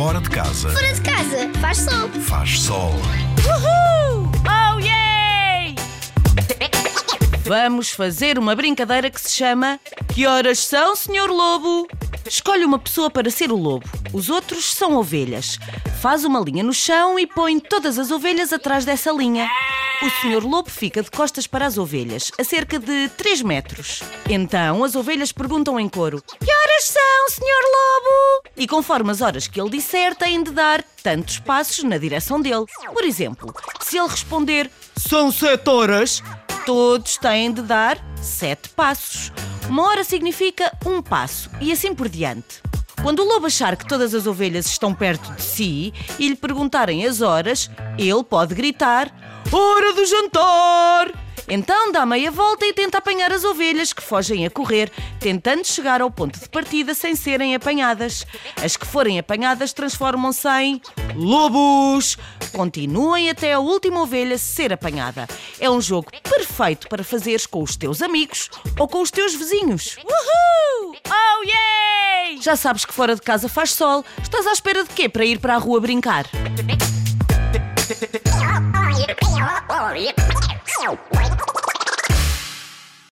Fora de casa Fora de casa, faz sol. faz sol. Uhul! Oh yeah! Vamos fazer uma brincadeira que se chama Que horas são, Senhor Lobo? Escolhe uma pessoa para ser o lobo. Os outros são ovelhas. Faz uma linha no chão e põe todas as ovelhas atrás dessa linha. O Senhor Lobo fica de costas para as ovelhas, a cerca de 3 metros. Então as ovelhas perguntam em coro: Que horas são, Senhor Lobo? E conforme as horas que ele disser, têm de dar tantos passos na direção dele. Por exemplo, se ele responder: São sete horas, todos têm de dar sete passos. Uma hora significa um passo e assim por diante. Quando o lobo achar que todas as ovelhas estão perto de si e lhe perguntarem as horas, ele pode gritar: Hora do jantar! Então dá meia volta e tenta apanhar as ovelhas que fogem a correr, tentando chegar ao ponto de partida sem serem apanhadas. As que forem apanhadas transformam-se em lobos. Continuem até a última ovelha ser apanhada. É um jogo perfeito para fazeres com os teus amigos ou com os teus vizinhos. Uhul! Oh yeah! Já sabes que fora de casa faz sol. Estás à espera de quê para ir para a rua brincar? Oh, yeah.